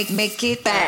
make make it bad.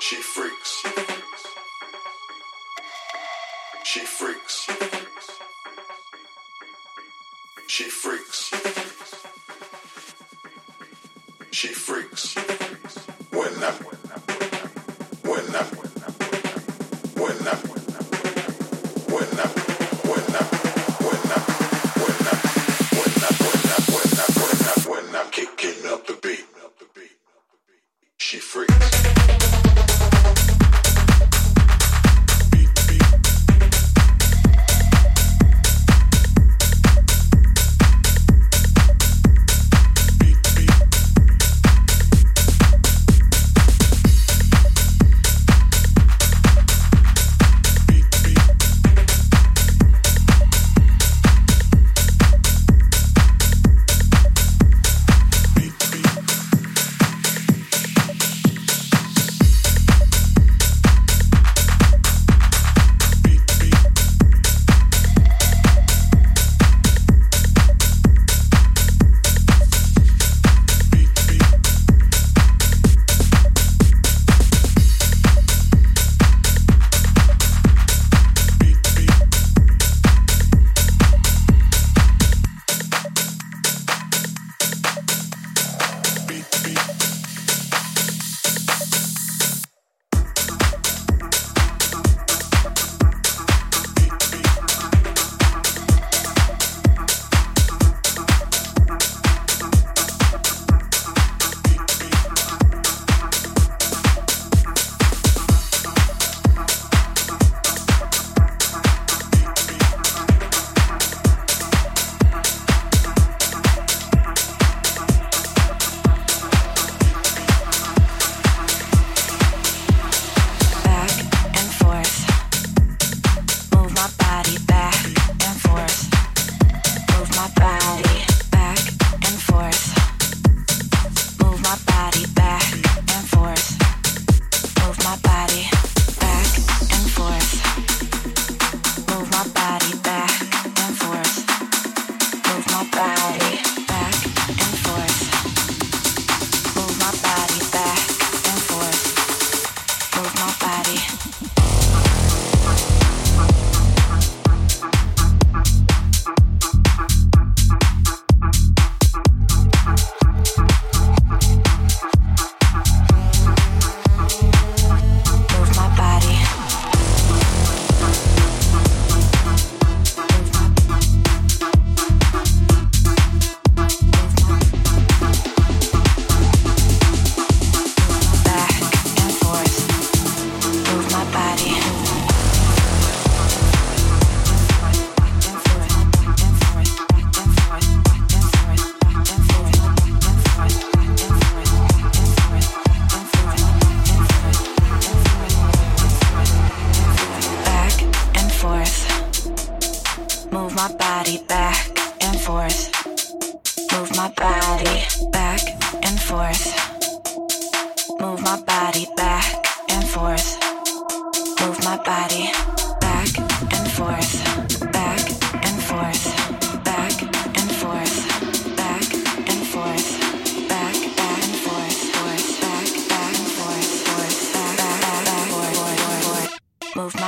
She freaks. She freaks. She freaks.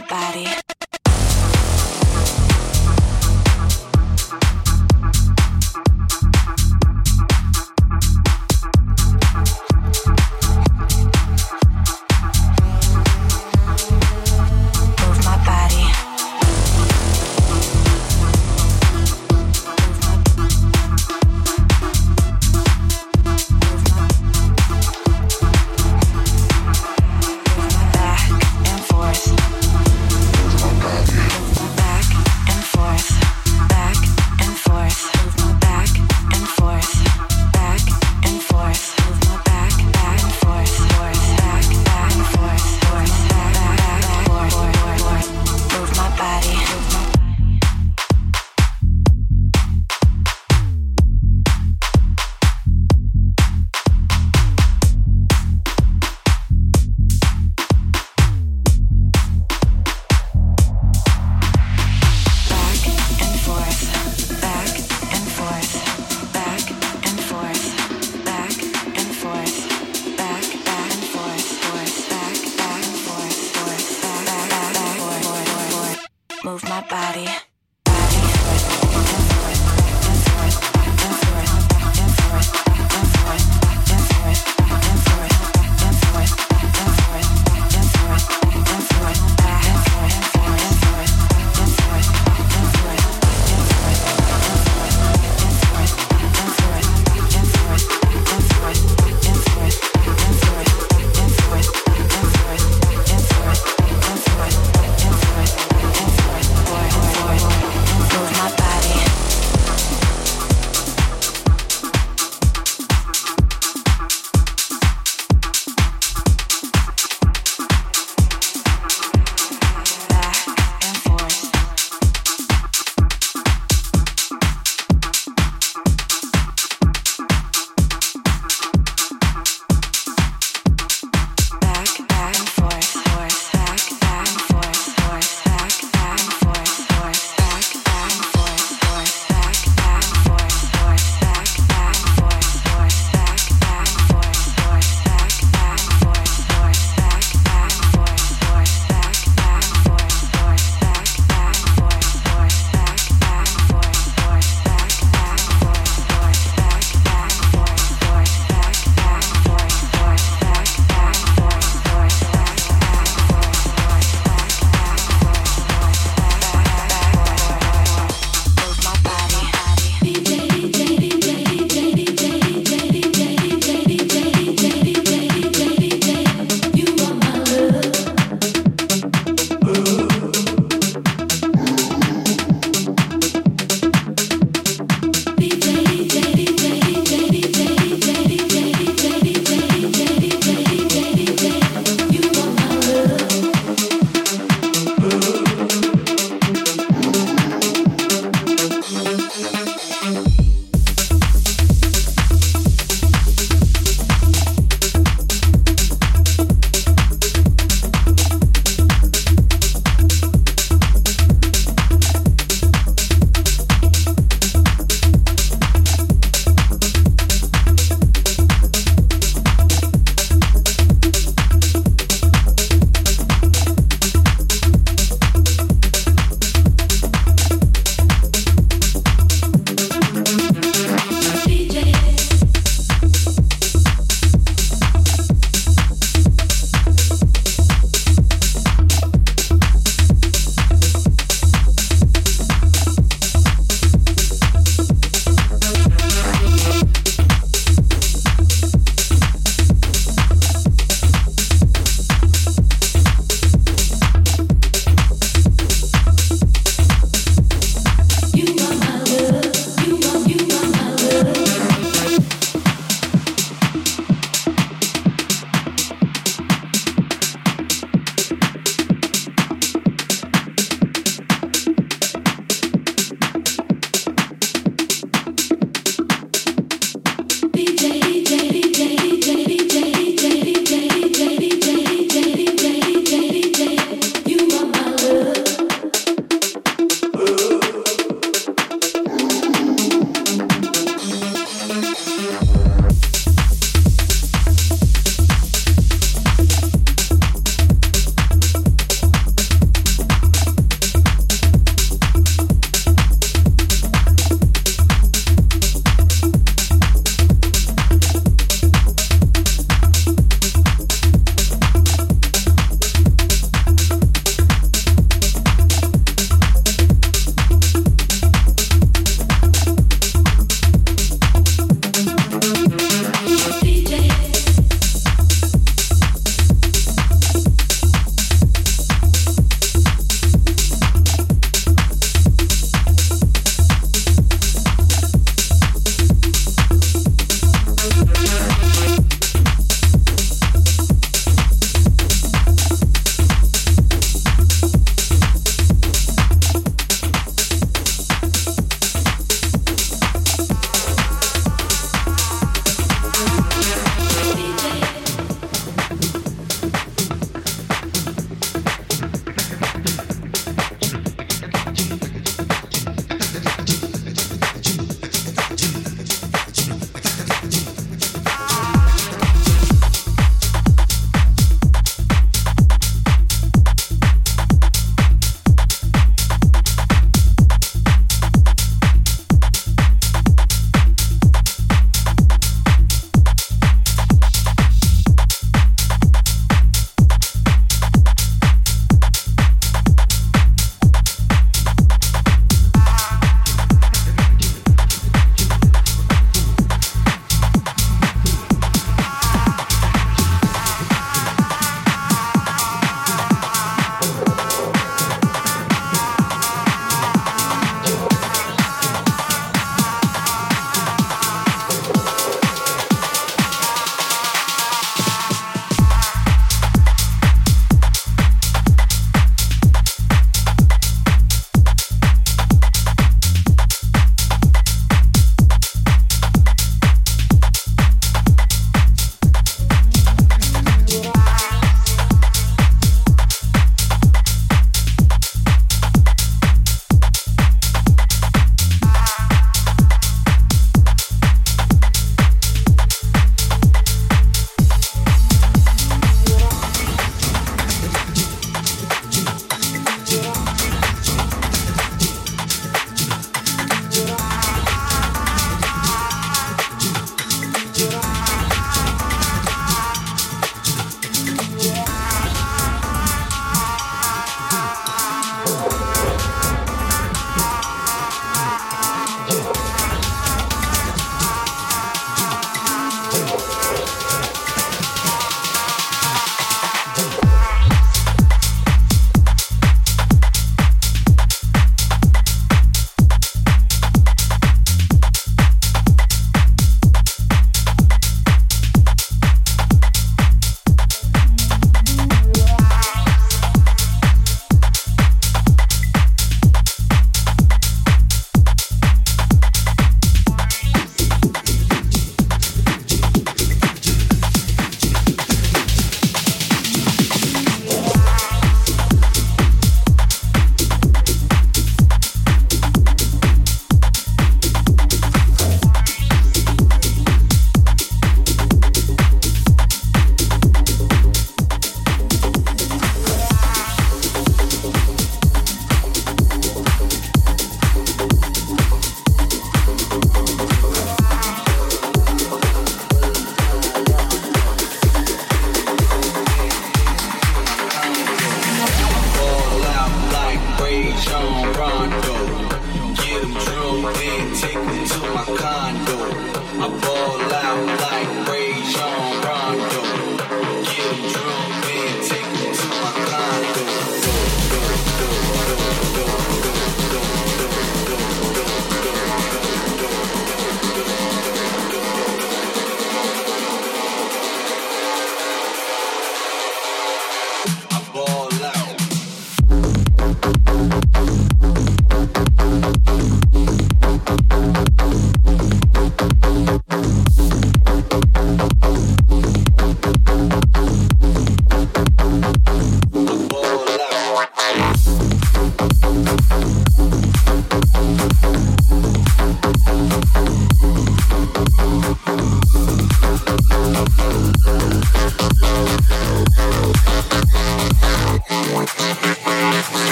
my body.